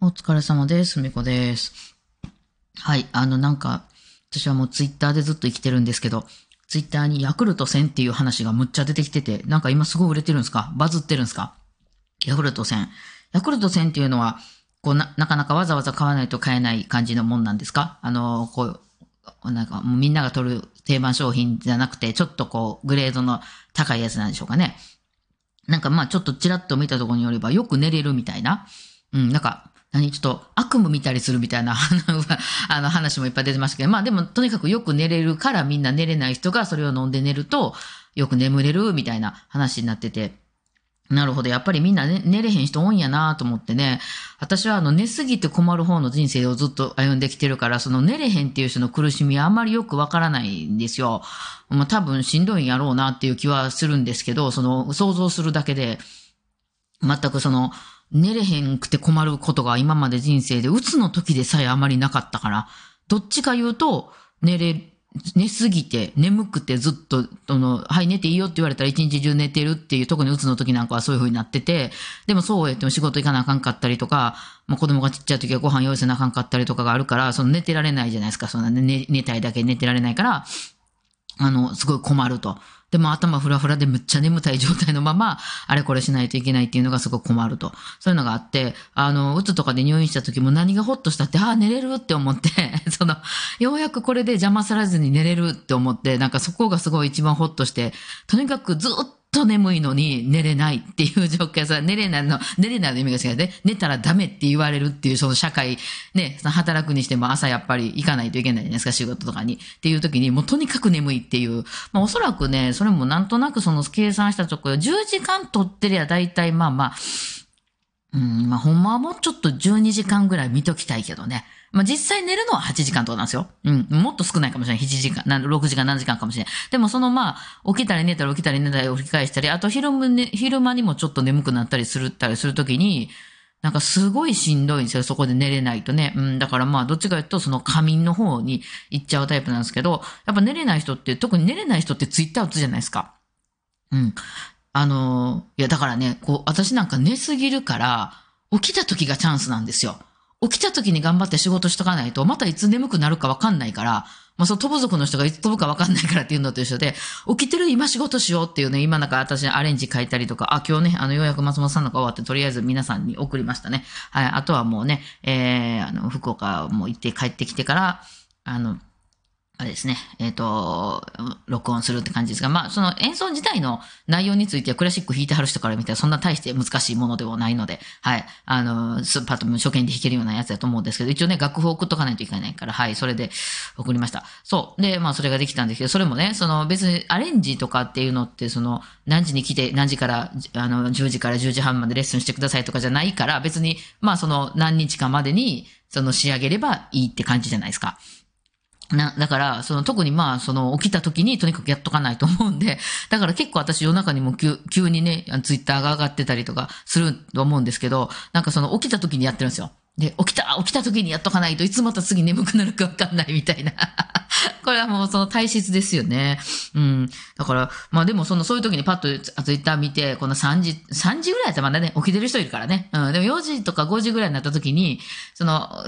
お疲れ様です。みこです。はい。あの、なんか、私はもうツイッターでずっと生きてるんですけど、ツイッターにヤクルト1000っていう話がむっちゃ出てきてて、なんか今すごい売れてるんですか？バズってるんですか？ヤクルト1000。ヤクルト1000っていうのは、こうな、なかなかわざわざ買わないと買えない感じのもんなんですか？あの、こう、なんかもうみんなが取る定番商品じゃなくて、ちょっとこう、グレードの高いやつなんでしょうかね。なんかまあちょっとちらっと見たところによれば、よく寝れるみたいな。うん、なんか、何？ちょっと悪夢見たりするみたいな あの話もいっぱい出てましたけど、まあでもとにかくよく寝れるからみんな寝れない人がそれを飲んで寝るとよく眠れるみたいな話になってて、なるほど。やっぱりみんな、ね、寝れへん人多いんやなと思ってね。私はあの寝すぎて困る方の人生をずっと歩んできてるから、その寝れへんっていう人の苦しみはあんまりよくわからないんですよ。まあ多分しんどいんやろうなっていう気はするんですけど、その想像するだけで、全くその寝れへんくて困ることが今まで人生で、うつの時でさえあまりなかったから、どっちか言うと、寝れ、寝すぎて、眠くてずっと、その、はい、寝ていいよって言われたら一日中寝てるっていう、特にうつの時なんかはそういう風になってて、でもそうやっても仕事行かなあかんかったりとか、まあ、子供がちっちゃい時はご飯用意せなあかんかったりとかがあるから、その寝てられないじゃないですか。そんな寝、寝たいだけ寝てられないから、あの、すごい困ると。でも頭フラフラでむっちゃ眠たい状態のまま、あれこれしないといけないっていうのがすごく困ると。そういうのがあって、あの、うつとかで入院した時も何がホッとしたって、ああ、寝れるって思って、その、ようやくこれで邪魔されずに寝れるって思って、なんかそこがすごい一番ホッとして、とにかくずっとと眠いのに寝れないっていう状況さ、寝れないの、寝れないの意味が違うね。寝たらダメって言われるっていうその社会、ね、働くにしても朝やっぱり行かないといけないじゃないですか、仕事とかに。っていう時に、もうとにかく眠いっていう。まあおそらくね、それもなんとなくその計算したところ、10時間取ってりゃ大体まあまあ、うん、まあほんまはもうちょっと12時間ぐらい見ときたいけどね。まあ実際寝るのは8時間とかなんですよ。うん。もっと少ないかもしれない。7時間、6時間、7時間かもしれない。でもそのまあ、起きたり寝たり起きたり寝たり起き返したり、あと昼間,、ね、昼間にもちょっと眠くなったりするったりするときに、なんかすごいしんどいんですよ。そこで寝れないとね。うん。だからまあ、どっちかというと、その仮眠の方に行っちゃうタイプなんですけど、やっぱ寝れない人って、特に寝れない人ってツイッター打つじゃないですか。うん。あの、いやだからね、こう、私なんか寝すぎるから、起きた時がチャンスなんですよ。起きた時に頑張って仕事しとかないと、またいつ眠くなるかわかんないから、まあ、その飛ぶ族の人がいつ飛ぶかわかんないからっていうのと一緒で、起きてる今仕事しようっていうね、今なんか私アレンジ書いたりとか、あ、今日ね、あの、ようやく松本さんのが終わって、とりあえず皆さんに送りましたね。はい、あとはもうね、えー、あの、福岡も行って帰ってきてから、あの、あれですね、えっ、と、録音するって感じですが、まあ、その演奏自体の内容についてはクラシック弾いてはる人から見たらそんな大して難しいものではないので、はい、あの、スーパーとも初見で弾けるようなやつだと思うんですけど、一応ね、楽譜を送っとかないといけないから、はい、それで送りました。そう。で、まあ、それができたんですけど、それもね、その別にアレンジとかっていうのって、その、何時に来て、何時から、あの、10時から10時半までレッスンしてくださいとかじゃないから、別に、まあ、その、何日かまでに、その仕上げればいいって感じじゃないですか。な、だから、その特にまあ、その起きた時にとにかくやっとかないと思うんで、だから結構私夜中にも急急にね、ツイッターが上がってたりとかすると思うんですけど、なんかその起きた時にやってるんですよ。で、起きた、起きた時にやっとかないといつまた次眠くなるかわかんないみたいな。これはもうその体質ですよね。うん。だから、まあでもその、そういう時にパッとツイッター見て、この3時、3時ぐらいだったらまだね、起きてる人いるからね。うん。でも4時とか5時ぐらいになった時に、その、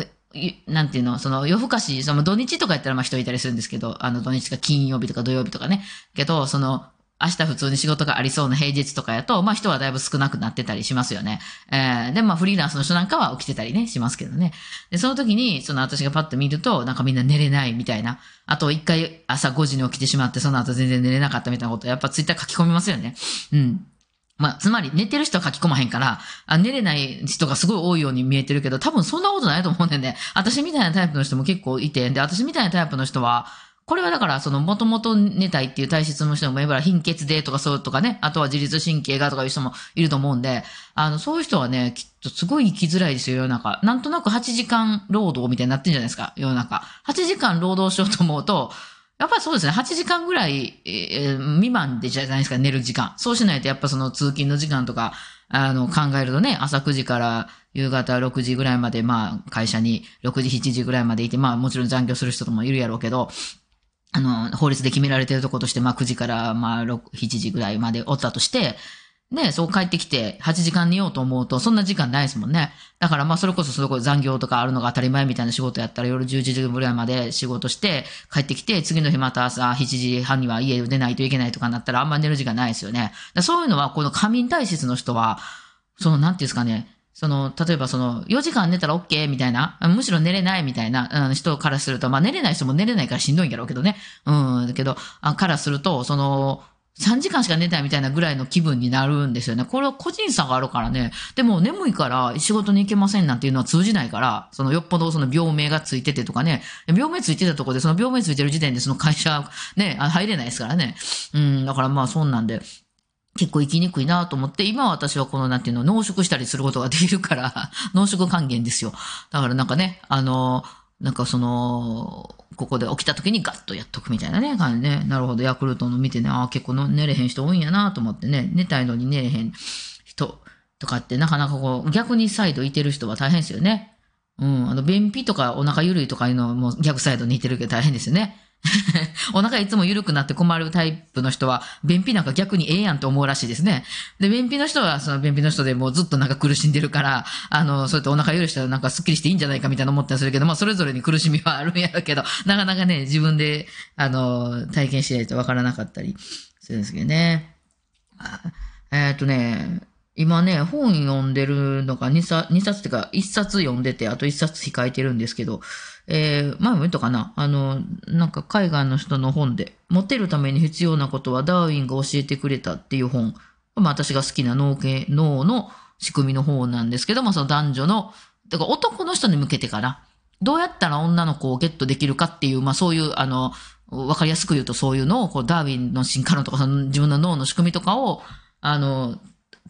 なんていうの、その夜更かし、その土日とかやったらまあ人いたりするんですけど、あの土日か金曜日とか土曜日とかね。けど、その、明日普通に仕事がありそうな平日とかやと、まあ人はだいぶ少なくなってたりしますよね。えー、で、まあフリーランスの人なんかは起きてたりね、しますけどね。で、その時に、その私がパッと見ると、なんかみんな寝れないみたいな。あと一回朝5時に起きてしまって、その後全然寝れなかったみたいなこと、やっぱツイッター書き込みますよね。うん。まあ、つまり寝てる人は書き込まへんから、あ寝れない人がすごい多いように見えてるけど、多分そんなことないと思うんだよね。私みたいなタイプの人も結構いて、で、私みたいなタイプの人は、これはだから、その、もともと寝たいっていう体質の人もいれば、貧血でとかそうとかね、あとは自律神経がとかいう人もいると思うんで、あの、そういう人はね、きっとすごい生きづらいですよ、世の中。なんとなく8時間労働みたいになってるんじゃないですか、世の中。8時間労働しようと思うと、やっぱりそうですね。8時間ぐらい、えー未満でじゃないですか、寝る時間。そうしないと、やっぱその通勤の時間とか、あの、考えるとね、朝9時から夕方6時ぐらいまで、まあ、会社に6時、7時ぐらいまでいて、まあ、もちろん残業する人ともいるやろうけど、あの、法律で決められてるとことして、まあ、9時から、まあ、6、7時ぐらいまでおったとして、ね、そう帰ってきて8時間寝ようと思うと、そんな時間ないですもんね。だからまあそれこそそこ残業とかあるのが当たり前みたいな仕事やったら夜11時ぐらいまで仕事して帰ってきて、次の日また朝7時半には家を出ないといけないとかなったらあんま寝る時間ないですよね。そういうのはこの仮眠体質の人は、そのなんていうんですかね、その、例えばその、4時間寝たら OK みたいな、むしろ寝れないみたいな、うん、人からすると、まあ寝れない人も寝れないからしんどいんやろうけどね。うん、だけど、からすると、その、3時間しか寝たいみたいなぐらいの気分になるんですよね。これは個人差があるからね。でも眠いから仕事に行けませんなんていうのは通じないから、そのよっぽどその病名がついててとかね、病名ついてたとこでその病名ついてる時点でその会社ね、入れないですからね。うん、だからまあそんなんで。結構生きにくいなと思って、今私はこのなんていうの、濃縮したりすることができるから濃縮還元ですよ。だからなんかね、あの、なんかその、ここで起きた時にガッとやっとくみたいなね、感じね。なるほど、ヤクルトの見てね、ああ、結構の寝れへん人多いんやなと思ってね、寝たいのに寝れへん人とかってなかなかこう、逆にサイドいてる人は大変ですよね。うん、あの、便秘とかお腹ゆるいとかいうのはもう逆サイドにいてるけど大変ですよね。お腹いつも緩くなって困るタイプの人は、便秘なんか逆にええやんと思うらしいですね。で、便秘の人は、その便秘の人でもうずっとなんか苦しんでるから、あの、そうやってお腹許したらなんかスッキリしていいんじゃないかみたいな思ったりするけど、まあそれぞれに苦しみはあるんやろけど、なかなかね、自分で、あの、体験しないとわからなかったりするんですけどね。えっ、とね、今ね、本読んでるのが2冊、2冊ってか、1冊読んでて、あと1冊控えてるんですけど、えー、前も言ったかな？あの、なんか海外の人の本で、モテるために必要なことはダーウィンが教えてくれたっていう本。まあ私が好きな脳系、脳の仕組みの方なんですけども、その男女の、だから男の人に向けてかな。どうやったら女の子をゲットできるかっていう、まあそういう、あの、わかりやすく言うとそういうのを、こう、ダーウィンの進化論とか、その自分の脳の仕組みとかを、あの、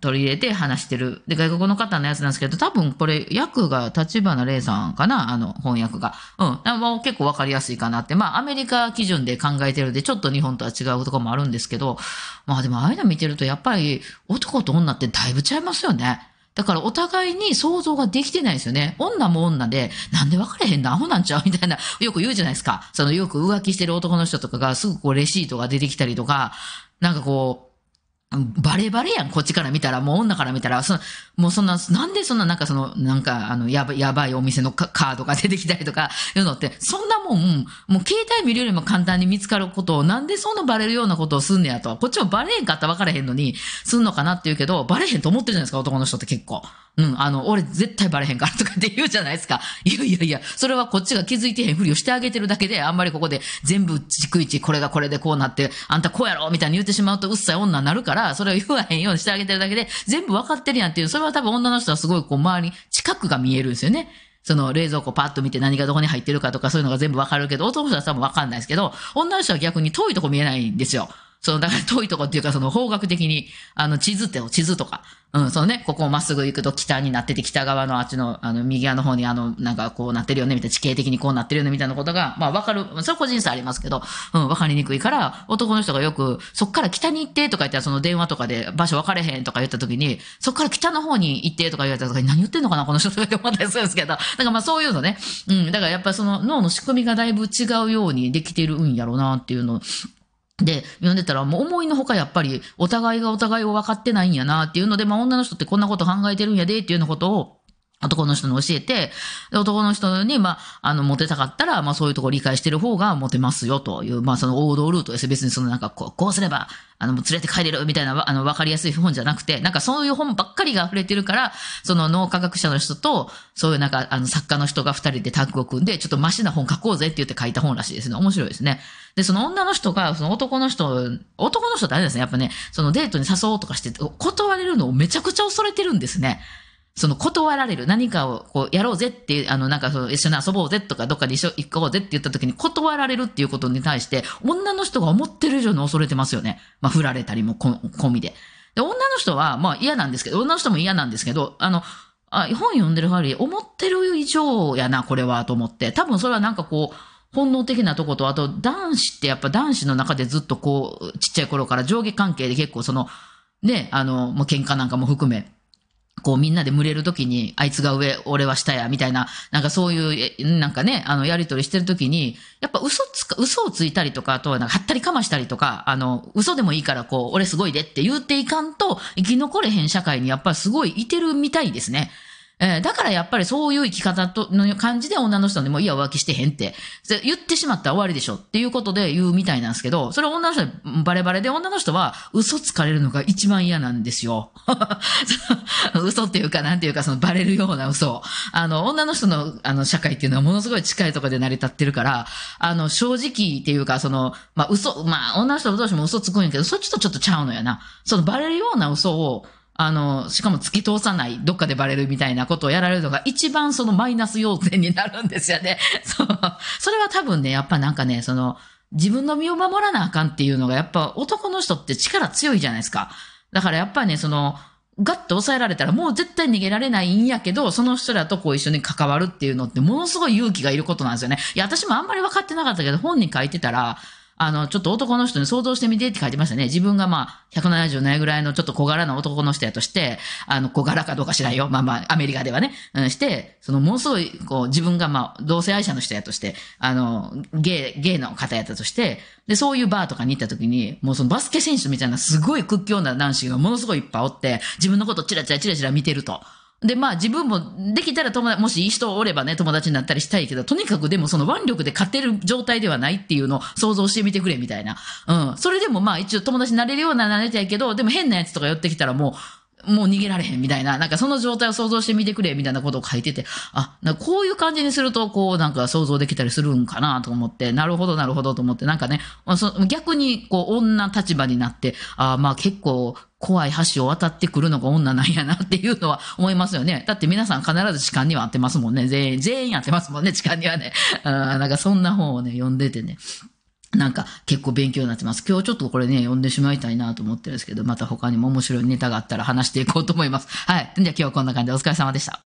取り入れて話してる。で、外国の方のやつなんですけど、多分これ、訳が立花玲さんかな？あの、翻訳が。うん。もう結構わかりやすいかなって。まあ、アメリカ基準で考えてるんで、ちょっと日本とは違うとこもあるんですけど、まあでも、ああいうの見てると、やっぱり、男と女ってだいぶちゃいますよね。だからお互いに想像ができてないですよね。女も女で、なんで別れへんの？アホなんちゃう？みたいな、よく言うじゃないですか。そのよく浮気してる男の人とかがすぐこうレシートが出てきたりとか、なんかこう、バレバレやん、こっちから見たら、もう女から見たら、そのもうそんな、なんでそんななんかその、なんかあの、やばやばいお店のカードが出てきたりとか、いうのって、そんなもん、もう携帯見るよりも簡単に見つかることを、なんでそんなバレるようなことをすんねやと。こっちもバレへんかったら分からへんのに、すんのかなって言うけど、バレへんと思ってるじゃないですか、男の人って結構。うん、あの、俺絶対バレへんからとかって言うじゃないですか。いやいやいや、それはこっちが気づいてへんふりをしてあげてるだけで、あんまりここで全部逐一これがこれでこうなって、あんたこうやろみたいに言ってしまうとうっさい女になるから、それを言わへんようにしてあげてるだけで、全部分かってるやんっていう、それは多分女の人はすごいこう周り、近くが見えるんですよね。その冷蔵庫パッと見て何がどこに入ってるかとかそういうのが全部わかるけど、男の人は多分わかんないですけど、女の人は逆に遠いとこ見えないんですよ。その、だから遠いとこっていうか、その方角的に、あの、地図って、地図とか、うん、そのね、ここをまっすぐ行くと北になってて、北側のあっちの、あの、右側の方に、あの、なんかこうなってるよね、みたいな、地形的にこうなってるよね、みたいなことが、まあわかる、それ個人差ありますけど、うん、わかりにくいから、男の人がよく、そっから北に行ってとか言ったら、その電話とかで場所分かれへんとか言った時に、そっから北の方に行ってとか言われた時に、何言ってんのかな、この人とかって思ったりするんですけど、だからまあそういうのね、うん、だからやっぱその脳の仕組みがだいぶ違うようにできてるんやろうなっていうので、読んでたら、もう思いのほかやっぱり、お互いがお互いを分かってないんやなっていうので、まあ女の人ってこんなこと考えてるんやでっていうようなことを、男の人に教えて、男の人に、まあ、あの、モテたかったら、まあそういうところ理解してる方がモテますよという、まあその王道ルートです。別にそのなんかこう、こうすれば、あの、連れて帰れるみたいな、あの、わかりやすい本じゃなくて、なんかそういう本ばっかりが溢れてるから、その脳科学者の人と、そういうなんか、あの、作家の人が二人でタッグを組んで、ちょっとマシな本書こうぜって言って書いた本らしいですね。面白いですね。で、その女の人が、その男の人、男の人ってあれですね、やっぱね、そのデートに誘おうとかして、断れるのをめちゃくちゃ恐れてるんですね。その断られる何かをこうやろうぜっていう、あのなんかその一緒に遊ぼうぜとかどっかで一緒行こうぜって言った時に断られるっていうことに対して女の人が思ってる以上に恐れてますよね。まあ振られたりも込みで。で、女の人はまあ嫌なんですけど、女の人も嫌なんですけど、あの、あ本読んでる限り思ってる以上やな、これはと思って。多分それはなんかこう、本能的なとこと、あと男子ってやっぱ男子の中でずっとこう、ちっちゃい頃から上下関係で結構その、ね、あの、もう喧嘩なんかも含め、こうみんなで群れるときに、あいつが上、俺は下や、みたいな、なんかそういう、なんかね、あの、やりとりしてるときに、やっぱ嘘つか、嘘をついたりとか、あとはなんか、はったりかましたりとか、あの、嘘でもいいから、こう、俺すごいでって言っていかんと、生き残れへん社会にやっぱすごいいてるみたいですね。えーだからやっぱりそういう生き方との感じで女の人にもいや浮気してへんって言ってしまったら終わりでしょっていうことで言うみたいなんですけど、それ女の人バレバレで女の人は嘘つかれるのが一番嫌なんですよ。嘘っていうかなんていうかそのバレるような嘘。あの女の人のあの社会っていうのはものすごい近いところで成り立ってるから、あの正直っていうかその、まあ嘘、まあ女の人同士も嘘つくんやけど、そっちとちょっとちゃうのやな。そのバレるような嘘をあの、しかも突き通さない、どっかでバレるみたいなことをやられるのが一番そのマイナス要点になるんですよね。そう。それは多分ね、やっぱなんかね、その、自分の身を守らなあかんっていうのが、やっぱ男の人って力強いじゃないですか。だからやっぱね、その、ガッと抑えられたらもう絶対逃げられないんやけど、その人らとこう一緒に関わるっていうのってものすごい勇気がいることなんですよね。いや、私もあんまり分かってなかったけど、本に書いてたら、あの、ちょっと男の人に想像してみてって書いてましたね。自分がまあ、170ないぐらいのちょっと小柄な男の人やとして、あの、小柄かどうか知らんよ。まあまあ、アメリカではね。うん、して、その、ものすごい、こう、自分がまあ、同性愛者の人やとして、あの、ゲイ、ゲイの方やったとして、で、そういうバーとかに行った時に、もうそのバスケ選手みたいなすごい屈強な男子がものすごいいっぱいおって、自分のことチラチラチラチラ見てると。で、まあ自分もできたら友達、もしいい人おればね、友達になったりしたいけど、とにかくでもその腕力で勝てる状態ではないっていうのを想像してみてくれみたいな。うん。それでもまあ一応友達になれるようななれたいけど、でも変なやつとか寄ってきたらもう、もう逃げられへんみたいな、なんかその状態を想像してみてくれみたいなことを書いてて、あ、なんかこういう感じにすると、こうなんか想像できたりするんかなと思って、なるほどなるほどと思って、なんかね、まあそ逆にこう女立場になって、あまあ結構怖い橋を渡ってくるのが女なんやなっていうのは思いますよね。だって皆さん必ず痴漢には合ってますもんね。全員、全員合ってますもんね、痴漢にはね。あなんかそんな本をね、読んでてね。なんか結構勉強になってます。今日ちょっとこれね、読んでしまいたいなと思ってるんですけど、また他にも面白いネタがあったら話していこうと思います。はい。じゃあ今日はこんな感じでお疲れ様でした。